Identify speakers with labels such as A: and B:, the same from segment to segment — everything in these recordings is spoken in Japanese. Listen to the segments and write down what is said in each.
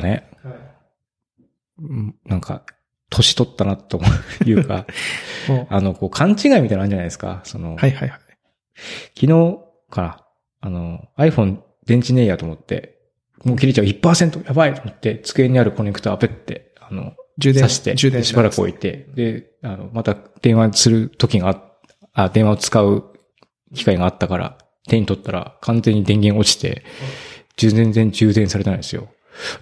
A: かね、
B: はい。
A: うんなんか、年取ったなというか、あの、こう、勘違いみたいなのあるんじゃないですか。その、
B: はいはいはい。
A: 昨日から、あの、iPhone 電池ねえやと思って、もう切れちゃう1%やばいと思って、机にあるコネクターペって、あの、
B: 充電。
A: 挿して、
B: 充電
A: でしばらく置いて、で、あの、また電話する時があ、あ、電話を使う機会があったから、手に取ったら完全に電源落ちて、全然充電されてないんですよ。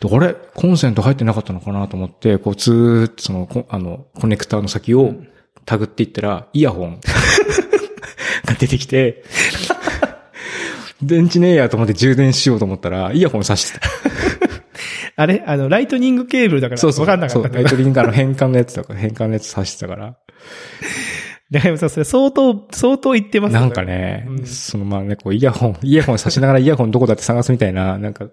A: で、あれコンセント入ってなかったのかなと思って、こう、ずーっとその、こあの、コネクターの先をタグっていったら、イヤホン が出てきて、電池ねえやと思って充電しようと思ったら、イヤホン挿してた。
B: あれ？あの、ライトニングケーブルだから、
A: そうそう。
B: わかんなかった
A: ライトリンガーの変換のやつとか、変換のやつ挿してたから。
B: でもさ、それ相当、相当言ってますよ
A: なんかね、
B: うん
A: そのまあね、こう、イヤホン、イヤホン差しながらイヤホンどこだって探すみたいな、なんか、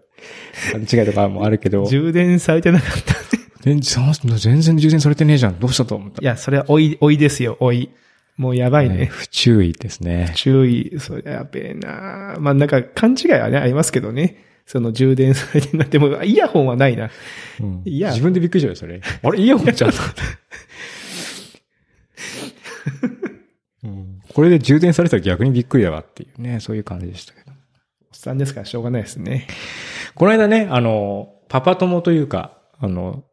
A: 勘違いとかもあるけど、
B: 充電されてなかった。
A: 全然全然充電されてねえじゃん。どうしたと思った
B: いや、それは老い、老いですよ、老い。もうやばいね。
A: ね不注意ですね。
B: 注意、それやべえなまあなんか勘違いはね、ありますけどね。その充電されてなっても、イヤホンはないな。
A: うん
B: いや
A: 自分でびっくりしちゃうよ、それ。あれ、イヤホンじゃん。うんこれで充電されたら逆にびっくりだわっていうね、そういう感じでしたけど。
B: おっさんですからしょうがないですね。
A: この間ね、あの、パパ友というか、あの、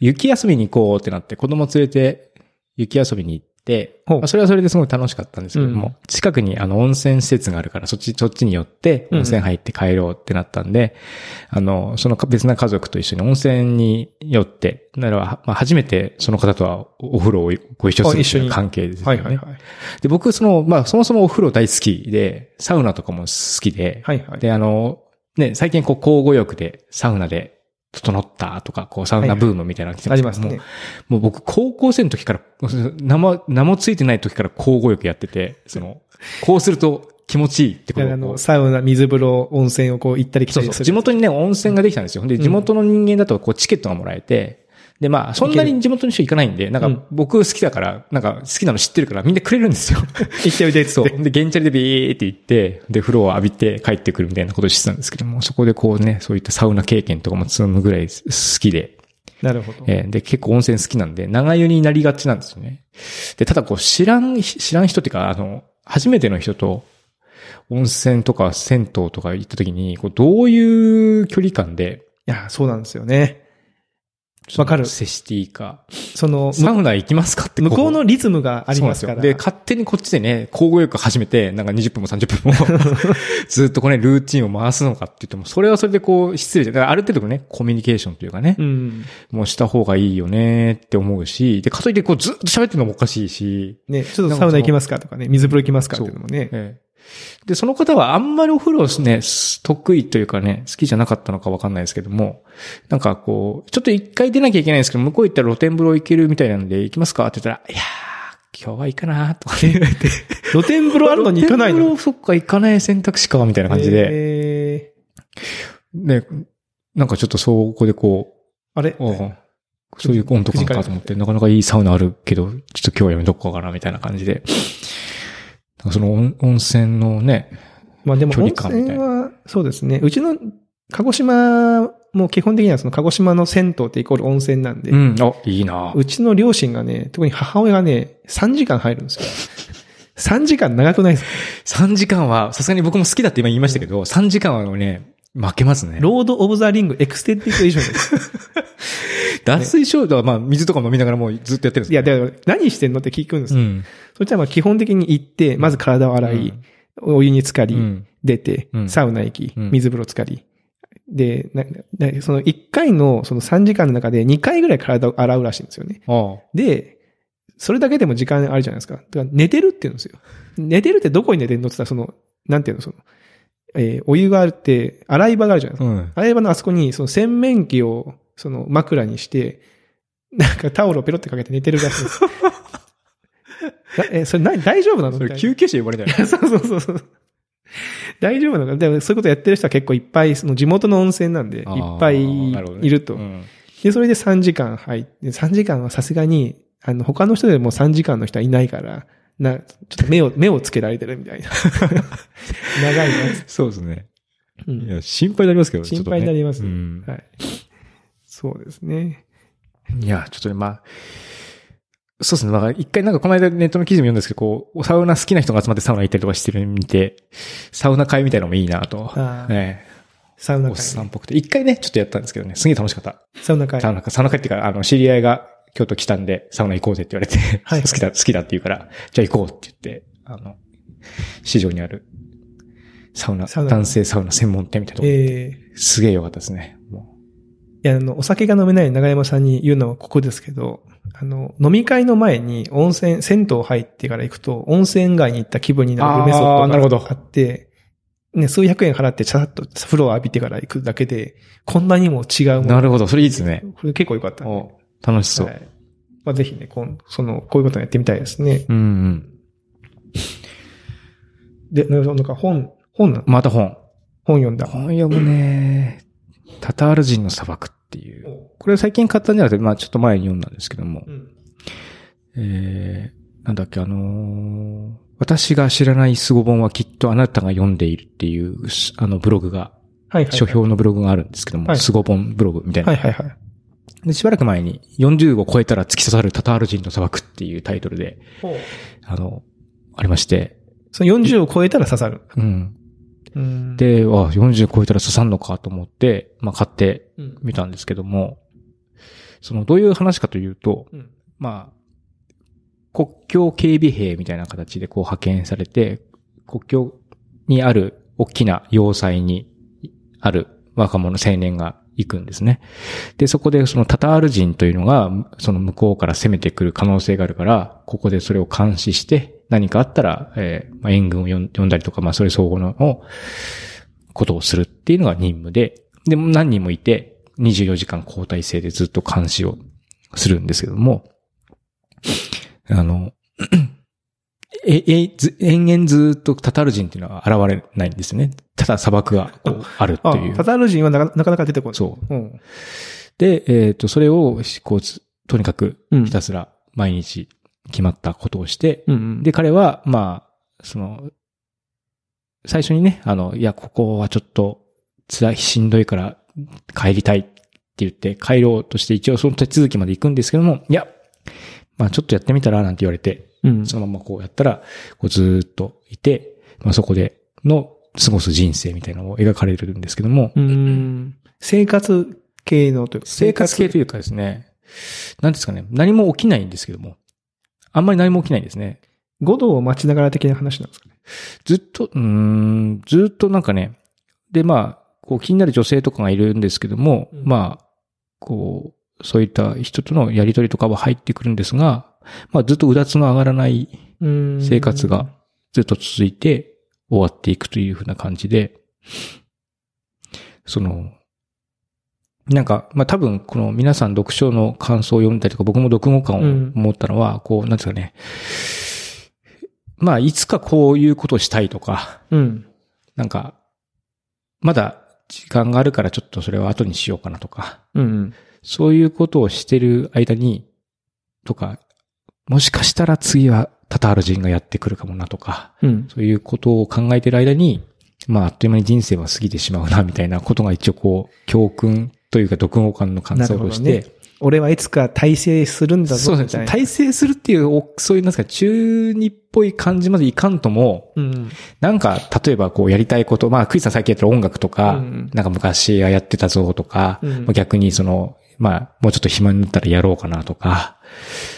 A: 雪遊びに行こうってなって子供連れて雪遊びに行って、まあそれはそれですごい楽しかったんですけども、
B: うん
A: 近くにあの温泉施設があるから、そっち、そっちに寄って温泉入って帰ろうってなったんで、あの、その別な家族と一緒に温泉に寄って、ならば、まあ、初めてその方とはおお風呂をご一緒する関係ですよね。
B: はいはいはい。
A: で、僕、その、まあ、そもそもお風呂大好きで、サウナとかも好きで、
B: はいはい。
A: で、あの、ね、最近こう、交互浴でサウナで整ったとか、こう、サウナブームみたいなのが来て
B: あり
A: けども
B: ますね。
A: もう僕、高校生の時から、名も、名もついてない時から交互浴やってて、その、こうすると気持ちいいってこと
B: あの、サウナ、水風呂、温泉をこう行ったり来た
A: そうそう。
B: りする。
A: 地元にね、温泉ができたんですよ。で、地元の人間だと、こう、チケットがもらえて、で、まあ、そんなに地元の人行かないんで、なん
B: うん
A: か、僕好きだから、なんか、好きなの知ってるから、みんなくれるんですよ。
B: 行っておいで
A: そう。で、原チャリでビーって行って、で、風呂を浴びて帰ってくるみたいなことをしてたんですけども、そこでこうね、そういったサウナ経験とかも積むぐらい好きで、
B: なるほど。
A: えーで、結構温泉好きなんで、長湯になりがちなんですよね。で、ただこう、知らん、知らん人っていうか、あの、初めての人と、温泉とか銭湯とか行った時に、こう、どういう距離感で、
B: いや、そうなんですよね。わかる
A: 接していいか。
B: その、
A: サウナ行きますかって
B: 向こうのリズムがありますから。
A: ですよで、勝手にこっちでね、交互浴始めて、なんか20分も30分も、ずっとこうね、ルーチンを回すのかって言っても、それはそれでこう、失礼で、だからある程度ね、コミュニケーションというかね、
B: うん。
A: もうした方がいいよねって思うし、で、かといってこう、ずっと喋ってるのもおかしいし、
B: ね、ちょっとサウナ行きますかとかね、水風呂行きますかっていうのもね。
A: ええで、その方はあんまりお風呂ね、得意というかね、好きじゃなかったのかわかんないですけども、なんかこう、ちょっと一回出なきゃいけないんですけど、向こう行ったら露天風呂行けるみたいなんで、行きますか？って言ったら、いやー、今日はいいかなとかね言われて。
B: 露天風呂あるのに行かないの？
A: 露天風呂、そっか、行かない選択肢か、みたいな感じで。
B: え
A: ね、なんかちょっとそこでこ
B: ー、あれ？
A: そういう温度感かと思って、なかなかいいサウナあるけど、ちょっと今日はやめとこうかな、みたいな感じで。その温温泉のね、
B: まあでも温泉は、そうですね。うちの、鹿児島も基本的にはその鹿児島の銭湯ってイコール温泉なんで、
A: うん、あ、いいな。
B: うちの両親がね、特に母親がね、3時間入るんですよ。3時間長くないですか
A: ？3時間は、さすがに僕も好きだって今言いましたけど、3時間はね、負けますね。
B: Lord of the Rings Extended Edition です。
A: 脱水症状はまあ水とか飲みながらもうずっとやってるんです
B: いや、だから何してんのって聞くんですよ。
A: うん。
B: そしたらまあ基本的に行って、まず体を洗い、お湯に浸かり、
A: うん。
B: 出て
A: う、ん
B: サウナ行き、
A: うん
B: 水風呂浸かり。で、ななその1回のその3時間の中で2回ぐらい体を洗うらしいんですよね。で、それだけでも時間あるじゃないですか。だから寝てるって言うんですよ。寝てるってどこに寝てるのって言ったら、その、なんていうの、その、えーお湯があるって、洗い場があるじゃないですか。
A: うん。
B: 洗い場のあそこに、その洗面器を、その枕にして、なんかタオルをペロってかけて寝てるらしいです。な え、それ何大丈夫なの？
A: それ救急車呼ばれたよ。
B: そうそうそうそう。大丈夫なの？かでもそういうことやってる人は結構いっぱい、その地元の温泉なんで、いっぱいいると。
A: うん
B: で、それで3時間入って、3時間はさすがに、あの、他の人でも3時間の人はいないから、な、ちょっと目を、目をつけられてるみたいな。長いな。
A: そうですね。
B: うん
A: いや、心配になりますけどね
B: 心配になります
A: ちょっとね
B: はい。そうですね。
A: いや、ちょっとね、まあ、そうですね。だから一回なんかこの間ネットの記事も読んだんですけど、こう、サウナ好きな人が集まってサウナ行ったりとかしてるの見て、サウナ会みたいなのもいいなと。
B: ああ
A: ね
B: サウナ会、
A: おっさんっぽくて。一回ね、ちょっとやったんですけどね、すげえ楽しかった。
B: サウナ会
A: サ。ウナ会、サウナ会っていうか、あの、知り合いが京都来たんで、サウナ行こうぜって言われて、
B: はい
A: 好きだ、好きだって言うから、じゃあ行こうって言って、あの、市場にある、サウナ、
B: サウナ
A: 男性サウナ専門店みたいなとこ、
B: ええ
A: すげえ良かったですね。も
B: いや、あの、お酒が飲めない長山さんに言うのはここですけど、あの、飲み会の前に温泉、銭湯入ってから行くと、温泉街に行った気分になるメソッドがあって、ね、数百円払ってちゃっと風呂を浴びてから行くだけで、こんなにも違うもの。
A: なるほど、それいいですね。
B: これ結構良かった。
A: お楽しそう。
B: はい。まあ、ぜひね、こんその、こういうことやってみたいですね。
A: うんうん。
B: で、なんか本、本な、
A: また本。
B: 本読んだ。
A: 本読むね。タタール人の砂漠っていう。これ最近買ったんじゃなくて、まあちょっと前に読んだんですけども
B: う。ん。
A: えー、なんだっけ、あのー私が知らないスゴ本はきっとあなたが読んでいるっていう、すあのブログが、
B: はいはい。
A: 書評のブログがあるんですけども、
B: はい
A: スゴ本ブログみたいな。
B: はいはいはい。
A: で、しばらく前に40を超えたら突き刺さるタタール人の砂漠っていうタイトルで、あの、ありまして、
B: その40を超えたら刺さる。
A: うん。
B: うん、
A: で、あ、40超えたら刺さんのかと思って、まあ買って
B: うん、
A: みたんですけども、その、どういう話かというと、
B: うん。
A: まあ、国境警備兵みたいな形でこう派遣されて、国境にある大きな要塞にある若者青年が行くんですね。で、そこでそのタタール人というのが、その向こうから攻めてくる可能性があるから、ここでそれを監視して、何かあったら、えーまあ、援軍を呼んだりとか、まあ、それ相互のことをするっていうのが任務で、で、何人もいて、24時間交代制でずっと監視をするんですけども、あの、え、え、ず延々ずっとタタール人っていうのは現れないんですね。ただ砂漠がこうあるって
B: あ
A: いう
B: タ。タール人はなかなか出てこない。
A: そう。
B: うん。
A: で、えっ、と、それを、こうつ、とにかく
B: うん
A: ひたすら毎日決まったことをして、
B: うんうん。
A: で、彼は、まあ、その、最初にね、あの、いや、ここはちょっと辛い、しんどいから帰りたいって言って帰ろうとして一応その手続きまで行くんですけども、いや、まあちょっとやってみたらなんて言われて、
B: うん。
A: そのままこうやったら、こうずーっといて、まあそこでの過ごす人生みたいなのを描かれるんですけども、
B: うん。生活系のというか。
A: 生活系というかですね、なんですかね、何も起きないんですけども、あんまり何も起きないんですね。
B: 五道を待ちながら的な話なんですかね？
A: ずっと、うーん、ずっとなんかね、で、まあ、こう気になる女性とかがいるんですけども、
B: うん
A: まあ、こう、そういった人とのやりとりとかは入ってくるんですが、まあずっとうだつの上がらない
B: うん。
A: 生活がずっと続いて終わっていくというふうな感じで、その、なんか、まあ多分この皆さん読書の感想を読んだりとか僕も読後感を思ったのは、こう、なんですかね、まあいつかこういうことをしたいとか、
B: うん。
A: なんか、まだ時間があるからちょっとそれを後にしようかなとか、
B: うんうん。
A: そういうことをしてる間に、とか、もしかしたら次はタタール人がやってくるかもなとか、
B: うん。
A: そういうことを考えてる間に、まああっという間に人生は過ぎてしまうな、みたいなことが一応こう、教訓というか読後感の感想として、
B: 俺はいつか大成するんだぞ、
A: そうですね。体制するっていう、おそういう、なんですか、中二っぽい感じまでいかんとも、
B: うん。
A: なんか、例えばこうやりたいこと、まあ、クイズさん最近やってる音楽とか、
B: うん
A: なんか昔はやってたぞとか、
B: うん
A: まあ逆にその、まあ、もうちょっと暇になったらやろうかなとか、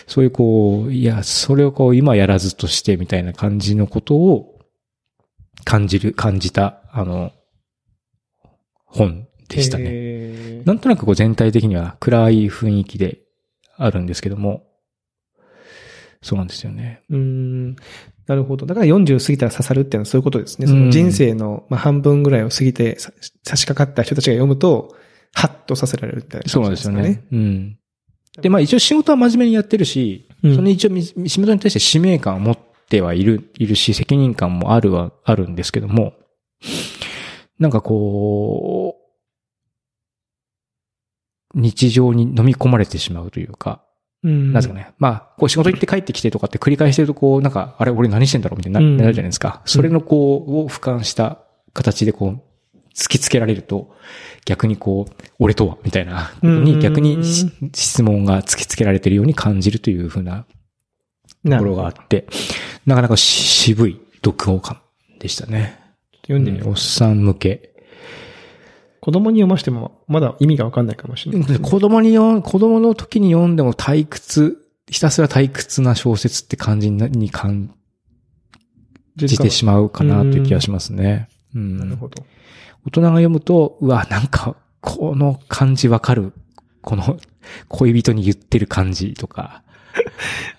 A: そういうこう、いや、それをこう今やらずとしてみたいな感じのことを感じる、感じた、あの、本でしたね。
B: ね
A: なんとなくこう全体的には暗い雰囲気であるんですけども、そうなんですよね。
B: うん。なるほど。だから40過ぎたら刺さるっていうのはそういうことですね。そ
A: うん
B: の人生の、まあ、半分ぐらいを過ぎてさ差し掛かった人たちが読むと、ハッとさせられるみたいな
A: そうですよね。。うん。で、まあ一応仕事は真面目にやってるし、
B: うん
A: その一応み仕事に対して使命感を持ってはいる、いるし、責任感もあるは、あるんですけども、なんかこう、日常に飲み込まれてしまうというか、
B: うん。
A: なんですかね。まあ、こう仕事行って帰ってきてとかって繰り返してるとこう、なんか、あれ俺何してんだろうみたいになるじゃないですか。それのこう、を俯瞰した形でこう、突きつけられると、逆にこう、俺とはみたいな、
B: うん
A: に逆にし質問が突きつけられてるように感じるというふうなところ。があって、なかなかし渋い読後感でしたね。
B: 読んでみよう
A: おっさん向け。
B: 子供に読ましても、まだ意味がわかんないかもしれない。
A: 子供に読ん、子供の時に読んでも退屈、ひたすら退屈な小説って感じに感じてしまうかなという気がしますね。うん。
B: なるほど。
A: 大人が読むと、うわ、なんか、この感じわかる。この 恋人に言ってる感じとか。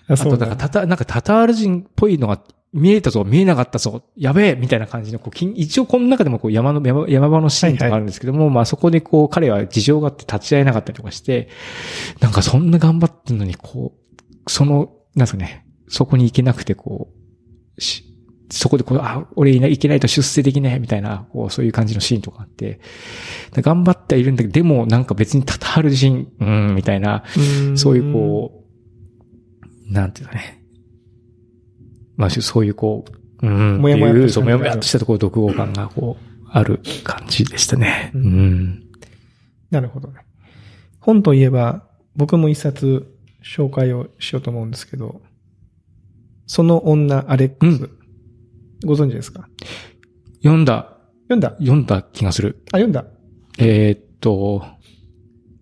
B: あ、
A: あと、
B: そうだ
A: なんか。タタ、なんかタタール人っぽいのが見えたぞ、見えなかったぞ、やべえみたいな感じの、こう、一応この中でもこう山の、山山場のシーンとかあるんですけども、まあそこでこう、彼は事情があって立ち会えなかったりとかして、なんかそんな頑張ってんのに、こう、その、なんですかね、そこに行けなくて、こう、しそこでこう、あ、俺いない、行けないと出世できないみたいな、こう、そういう感じのシーンとかあって、で頑張ってはいるんだけど、でもなんか別にタタール人、うん、みたいな、
B: うん
A: そういうこう、なんていうかね。まあ、そういうこう、うん。
B: もやもやっと
A: もやもやっとしたところ、読後感がこう、ある感じでしたね。
B: う
A: うんん。
B: なるほどね。本といえば、僕も一冊紹介をしようと思うんですけど、その女アレックス、
A: う
B: ご存知ですか？
A: 読んだ、
B: 読んだ？
A: 読んだ気がする。
B: あ、読んだ。
A: えーっと、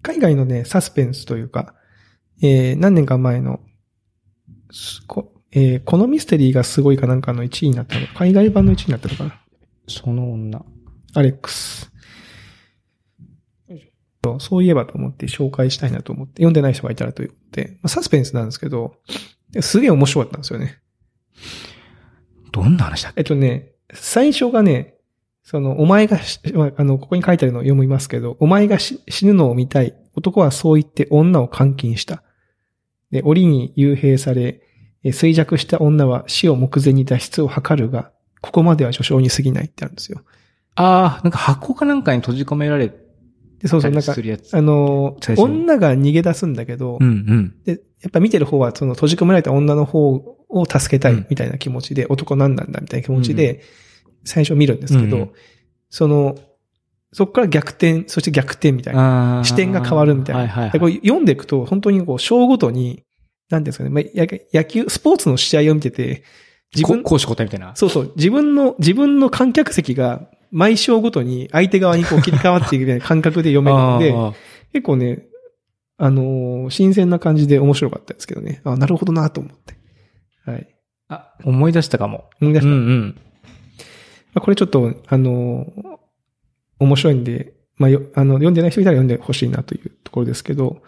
B: 海外のね、サスペンスというか、えー、何年か前の、すこえー、このミステリーがすごいかなんかの1位になったの。海外版の1位になったのかな
A: その女。
B: アレックス。そういえばと思って紹介したいなと思って、読んでない人がいたらと言って、まあサスペンスなんですけど、すげえ面白かったんですよね。
A: どんな話だっけ？
B: えっとね、最初がね、その、お前がああの、ここに書いてあるのを読みますけど、お前がし死ぬのを見たい。男はそう言って女を監禁した。で、檻に幽閉され、え衰弱した女は死を目前に脱出を図るが、ここまでは序章に過ぎないってあるんですよ。
A: ああ、なんか箱かなんかに閉じ込められ
B: で、そうそう、なんか。あの女が逃げ出すんだけど、
A: うんうん。
B: で、やっぱ見てる方は、その閉じ込められた女の方を助けた
A: うん
B: いみたいな気持ちで、男なんなんだみたいな気持ちで、最初見るんですけど、
A: うんうん
B: その、そこから逆転、そして逆転みたいな。視点が変わるみたいな。
A: はいはい、はい。
B: でこれ読んでいくと、本当にこう、章ごとに、なんですかね、まあ、や野球、スポーツの試合を見てて、自分、
A: こ攻守交代みたいな？
B: そうそう、自分の、自分の観客席が、毎章ごとに相手側にこう 切り替わっていくみたいな感覚で読めるので、結構ね、あのー新鮮な感じで面白かったですけどね。あ、なるほどなと思って。はい。
A: あ、思い出したかも。
B: 思い出した？ま
A: うんうん。
B: あこれちょっと、あのー面白いんで、まあ、よ、あの、読んでない人いたら読んでほしいなというところですけど、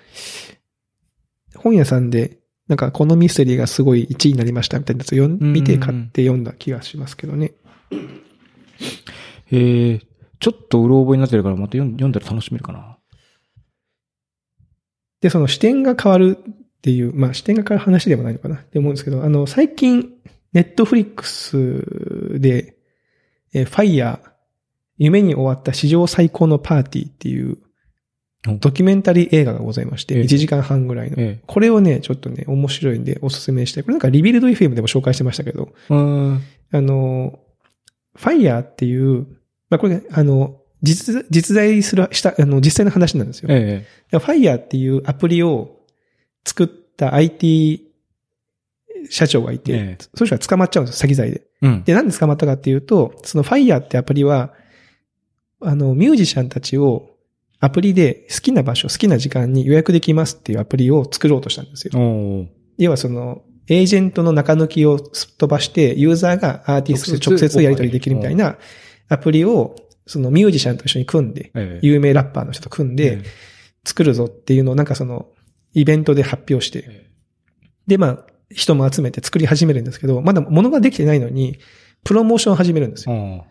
B: 本屋さんで、なんかこのミステリーがすごい1位になりましたみたいなやつを見て買って読んだ気がしますけどね。
A: へえ、ちょっとうろ覚えになってるからまた読ん読んだら楽しめるかな。
B: で、その視点が変わるっていう、まあ視点が変わる話でもないのかなって思うんですけど、あの、最近、ネットフリックスで、えー FYRE、夢に終わった史上最高のパーティーっていうドキュメンタリー映画がございまして、
A: ええ
B: 1時間半ぐらいの。
A: え
B: これをね、ちょっとね、面白いんでおすすめして、これなんかリビルド FM でも紹介してましたけど。あの、ファイヤーっていう、まあこれ、あの、実、実在する、した、あの、実際の話なんですよ。
A: え
B: ファイヤーっていうアプリを作った IT 社長がいて、
A: ええ
B: その人が捕まっちゃうんですよ、詐欺罪で。
A: え。うん。
B: で、なんで捕まったかっていうと、そのファイヤーってアプリは、あの、ミュージシャンたちをアプリで好きな場所、好きな時間に予約できますっていうアプリを作ろうとしたんですよ。要はその、エージェントの中抜きをすっ飛ばして、ユーザーがアーティストと直接やり取りできるみたいなアプリを、そのミュージシャンと一緒に組んで、
A: ええ。
B: 有名ラッパーの人と組んで、
A: え
B: 作るぞっていうのをなんかその、イベントで発表して、
A: え
B: で、まあ、人も集めて作り始めるんですけど、まだ物ができてないのに、プロモーションを始めるんですよ。
A: うん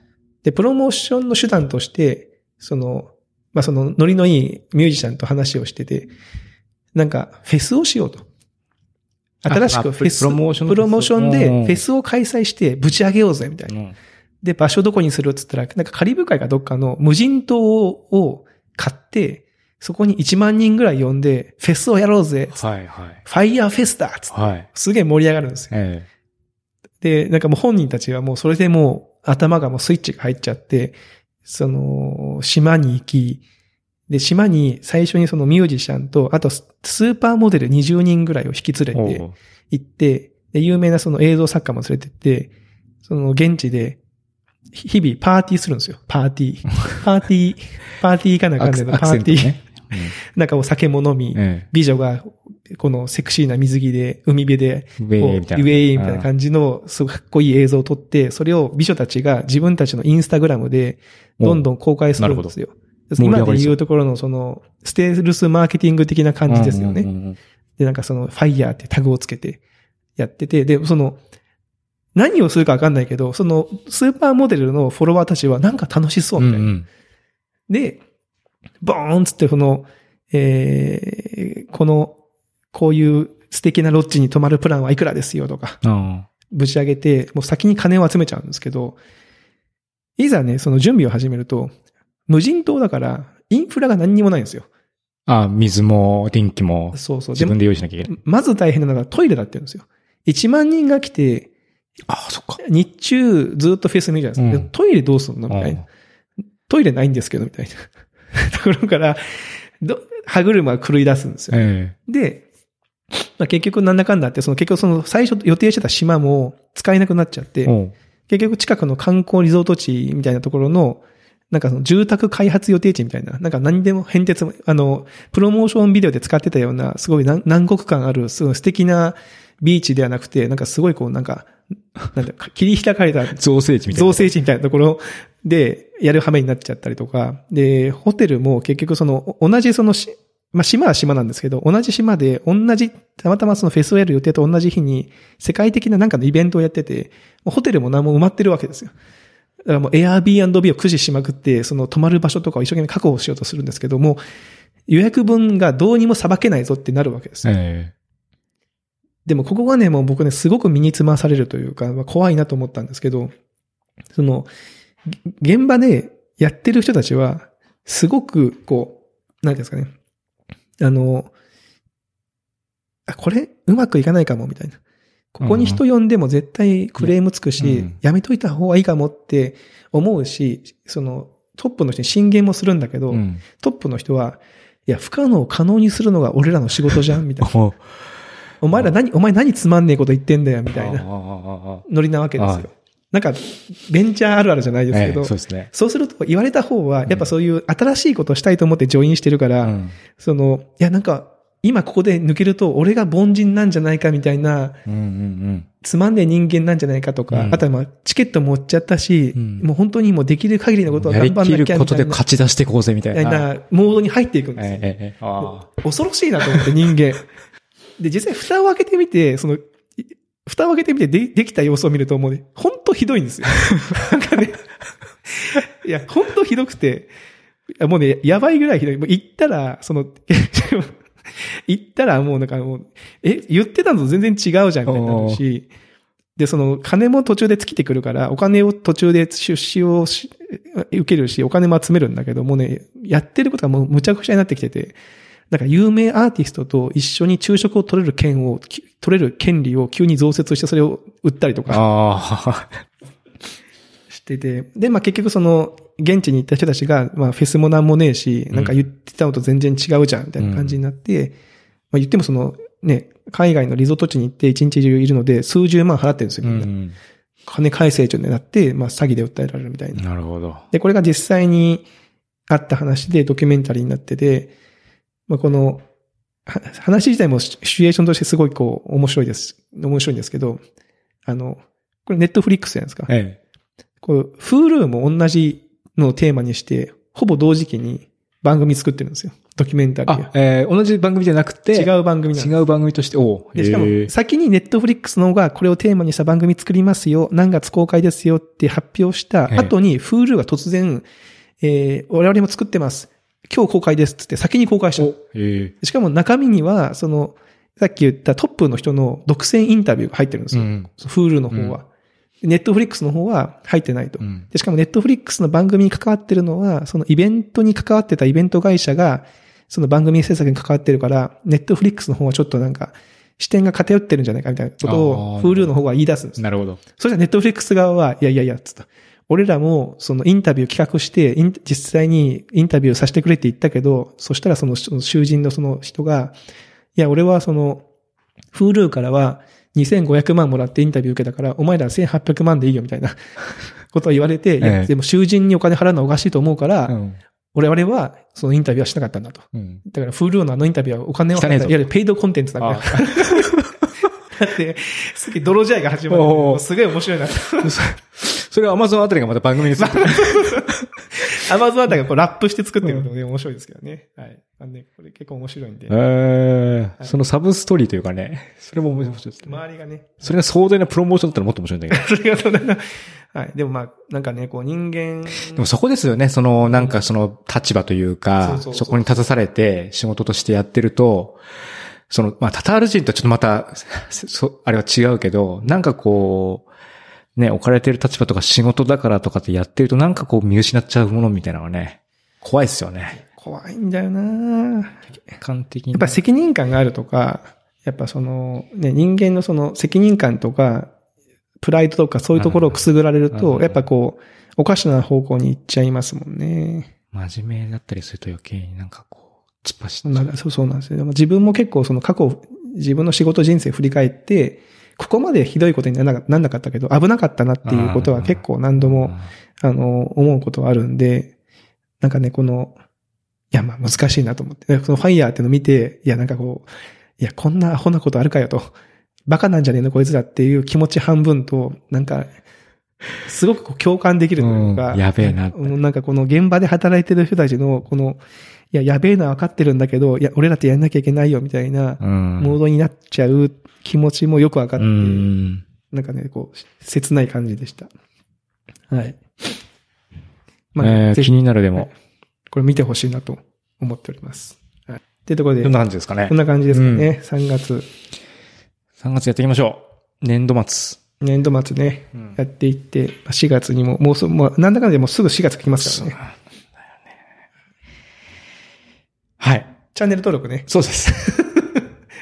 B: で、プロモーションの手段として、その、まあ、その、ノリのいいミュージシャンと話をしてて、なんか、フェスをしようと。新し
A: あ
B: くフェス、
A: プロモーションの
B: プロモーションで
A: うん
B: フェスを開催してぶち上げようぜ、みたいな。
A: うん
B: で、場所どこにするって言ったら、なんかカリブ海かどっかの無人島を買って、そこに1万人ぐらい呼んで、フェスをやろうぜ。
A: はいはい。
B: ファイヤーフェスだつって
A: はい。
B: すげえ盛り上がるんですよ。
A: え
B: で、なんかもう本人たちはもうそれでもう頭がもうスイッチが入っちゃって、その、島に行き、で、島に最初にそのミュージシャンと、あとスーパーモデル20人ぐらいを引き連れて行って、で、有名なその映像作家も連れてって、その現地で、日々パーティーするんですよ。パーティー。パーティー、パーティーかなんかんだけど、
A: アクセント
B: パーティー。
A: ね。
B: なんかお酒も飲み、美女が、このセクシーな水着で、海辺で、
A: え。ウェイみたいな。
B: ウェイみたいな感じの、すごいかっこいい映像を撮って、それを美女たちが自分たちのインスタグラムで、どんどん公開するんですよ。今で言うところのその、ステルスマーケティング的な感じですよね。で、なんかその、ファイヤーってタグをつけてやってて、で、その、何をするかわかんないけど、その、スーパーモデルのフォロワーたちはなんか楽しそうみたいな。
A: うんうん。
B: で、ボーンつってこの、えー、この、こういう素敵なロッジに泊まるプランはいくらですよとか、
A: あ
B: ぶち上げて、もう先に金を集めちゃうんですけど、いざね、その準備を始めると、無人島だから、インフラが何にもないんですよ。
A: あ。あ水も電気も
B: そうそう。
A: 自分
B: で
A: で用意しなきゃいけない。
B: もまず大変なのがトイレだって言うんですよ。1万人が来て、
A: ああ、そっか。
B: 日中ずっとフェス見るじゃないですか。
A: うん
B: でトイレどうすんのみたいな。トイレないんですけど、みたいな。ところから、ど歯車が狂い出すんですよ。
A: え
B: で、まあ、結局なんだかんだって、その結局その最初予定してた島も使えなくなっちゃって、結局近くの観光リゾート地みたいなところの、なんかその住宅開発予定地みたいな、なんか何でも変哲も、あの、プロモーションビデオで使ってたような、すごい南南国感ある、すごい素敵なビーチではなくて、なんかすごいこう、なんか、なんだ切り開かれた
A: 造成地みたいな。
B: 造成地みたいなところでやる羽目になっちゃったりとか、で、ホテルも結局その、同じそのし、まあ、島は島なんですけど、同じ島で同じ、たまたまそのフェスをやる予定と同じ日に、世界的ななんかのイベントをやってて、ホテルも何も埋まってるわけですよ。だからもう Airbnb を駆使しまくって、その泊まる場所とかを一生懸命確保しようとするんですけども、予約分がどうにもさばけないぞってなるわけですよ。
A: え
B: でもここがね、もう僕ね、すごく身につまされるというか、まあ怖いなと思ったんですけど、その、げ現場でやってる人たちは、すごく、こう、なんていうんですかね、あの、あ、これ、うまくいかないかも、みたいな。ここに人呼んでも絶対クレームつくし、
A: うん
B: やめといた方がいいかもって思うし、その、トップの人に進言もするんだけど、
A: え。うん。
B: トップの人は、いや、不可能を可能にするのが俺らの仕事じゃん、みたいな。
A: お
B: 前ら何、お前何つまんねえこと言ってんだよ、みたいなノリなわけです
A: はい
B: よ。なんか、ベンチャーあるあるじゃないですけ
A: ええ
B: ど、
A: そうですね。
B: そうすると言われた方は、やっぱそういう新しいことをしたいと思ってジョインしてるから、
A: うん。
B: その、いやなんか、今ここで抜けると俺が凡人なんじゃないかみたいな、
A: うんうん
B: つまんねえ人間なんじゃないかとか、
A: うん
B: あとはまあチケット持っちゃったし、
A: うん
B: もう本当にもうできる限りのことを
A: やり
B: 頑張んな
A: きること
B: きゃみたいな、
A: で勝ち出していこうぜみたいな。
B: なモードに入っていくんですよ。
A: ええ。
B: 恐ろしいなと思って人間。で、実際蓋を開けてみて、その、い蓋を開けてみてでできた様子を見るともうね、ほんとひどいんですよ。なんかね、いや、ほんとひどくて、もうね、やばいぐらいひどい。もう行ったら、その、行ったらもうなんかもう、え、言ってたのと全然違うじゃんみたいになるし、で、その、金も途中で尽きてくるから、お金を途中で出資をし受けるし、お金も集めるんだけど、もうね、やってることがもうむちゃくちゃになってきてて、なんか有名アーティストと一緒に昼食を取れる権を、き取れる権利を急に増設してそれを売ったりとか。してて、で、まあ結局その、現地に行った人たちが、まあフェスもなんもねえし、
A: うん
B: なんか言ってたのと全然違うじゃん、みたいな感じになって、まあ言ってもその、ね、海外のリゾート地に行って一日中いるので、数十万払ってるんですよ、
A: う
B: みんな。
A: ん。
B: 金返せちょになって、まあ詐欺で訴えられるみたいな。
A: なるほど。
B: で、これが実際にあった話でドキュメンタリーになってて、まあ、この、は話自体もシシチュエーションとしてすごいこう、面白いです。面白いんですけど、あの、これネットフリックスじゃないですか。
A: え
B: こう、Hulu も同じのをテーマにして、ほぼ同時期に番組作ってるんですよ。ドキュメンタ
A: え。
B: リー
A: あ、えー同じ番組じゃなくて、
B: 違う番組
A: 違う番組として、おう
B: で、しかも先にネットフリックスの方がこれをテーマにした番組作りますよ、何月公開ですよって発表した後に、Hulu が突然、えー、我々も作ってます。今日公開ですっつって先に公開した。しかも中身には、その、さっき言ったトップの人の独占インタビューが入ってるんですよ。
A: うん。
B: Hulu の方は。ネットフリックスの方は入ってないと。
A: うん。
B: でしかもネットフリックスの番組に関わってるのは、そのイベントに関わってたイベント会社が、その番組制作に関わってるから、ネットフリックスの方はちょっとなんか、視点が偏ってるんじゃないかみたいなことを
A: あー
B: Hulu の方は言い出すんです。
A: なるほど。
B: それじゃネットフリックス側は、いやいやいや、つった。俺らもそのインタビュー企画して、実際にインタビューさせてくれって言ったけど、そしたらその囚人のその人が、いや、俺はその、Hulu からは2500万もらってインタビュー受けたから、お前ら1800万でいいよみたいな ことを言われて、でも囚人にお金払うのはおかしいと思うから、
A: うん。
B: 俺々はそのインタビューはしなかったんだと。
A: うん。
B: だから Hulu のあのインタビューはお金をいわゆるペイドコンテンツだから。
A: あ
B: だって、すげえ泥試合が始まる。すごい面白いな。
A: それは Amazon あたりがまた番組にする。
B: アマゾンあたりがこうラップして作ってるので面白いですけどね。はい。あのね、これ結構面白いんで。
A: ええそのサブストーリーというかね、それも面白いですね。
B: 周りがね、
A: それが壮大なプロモーションだったらもっと面白いんだけど。
B: それがそんな、はい。でもまあ、なんかね、こう人間、
A: でもそこですよね、その、なんかその立場というか
B: そそ
A: こに立たされて仕事としてやってると、その、まあ、タタール人とはちょっとまた、そ、あれは違うけど、なんかこう、ね、置かれてる立場とか仕事だからとかってやってるとなんかこう見失っちゃうものみたいなのがね、怖いですよね。
B: 怖いんだよなや
A: 客観的に。
B: っぱ責任感があるとか、やっぱその、ね、人間のその責任感とか、プライドとかそういうところをくすぐられると、
A: うん
B: やっぱこう、おかしな方向に行っちゃいますもんね。
A: 真面目だったりすると余計になんかこう、突っ走っちゃう。
B: まあ、そうそうなんですよ。でも自分も結構その過去、自分の仕事人生振り返って、ここまでひどいことにならななんなかったけど、危なかったなっていうことは結構何度も、あの、思うことはあるんで、なんかね、この、いや、まあ難しいなと思って。でそのファイヤーってのを見て、いや、なんかこう、いや、こんなアホなことあるかよと。バカなんじゃねえのこいつらっていう気持ち半分と、なんか、すごくこう共感できるというか、
A: うんやべえな
B: うんなんかこの現場で働いてる人たちの、この、いや、やべえのは分かってるんだけど、いや、俺らってやんなきゃいけないよみたいな、
A: うん。
B: モードになっちゃう気持ちもよく分かって、
A: うん。
B: なんかね、こう、切ない感じでした。はい。
A: えー
B: ぜひ
A: 気になるでも。
B: これ見てほしいなと思っております。はい。っていうところで、
A: どんな感じですかね
B: こん。な感じですかね。3月、
A: 3月やっていきましょう。年度末。
B: 年度末ね、
A: うん
B: やっていって、まあ4月にも、もうすぐ、もうなんだかんだでもうすぐ4月来ますからね。
A: はい。
B: チャンネル登録ね。
A: そうです。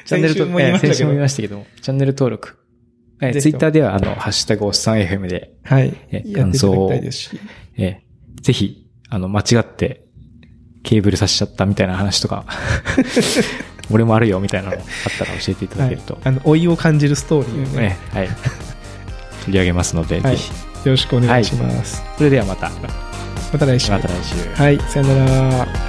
A: チャンネル登録、
B: 先週も言いましたけど
A: えー先週も言いましたけども、チャンネル登録。えツイッターでは、あの、ハッシュタグおっさん FM で、
B: はい。
A: え
B: やっていただきたいですし。
A: えーぜひ、あの、間違って、ケーブルさしちゃったみたいな話とか、俺もあるよみたいなのあったら教えていただ
B: はい
A: けると、。
B: あの、老いを感じるストーリーをね、
A: えーはい。取り上げますので、
B: はい
A: ぜひ。
B: よろしくお願いします。
A: それではまた、
B: また来週。
A: また来週。
B: はい、さよなら。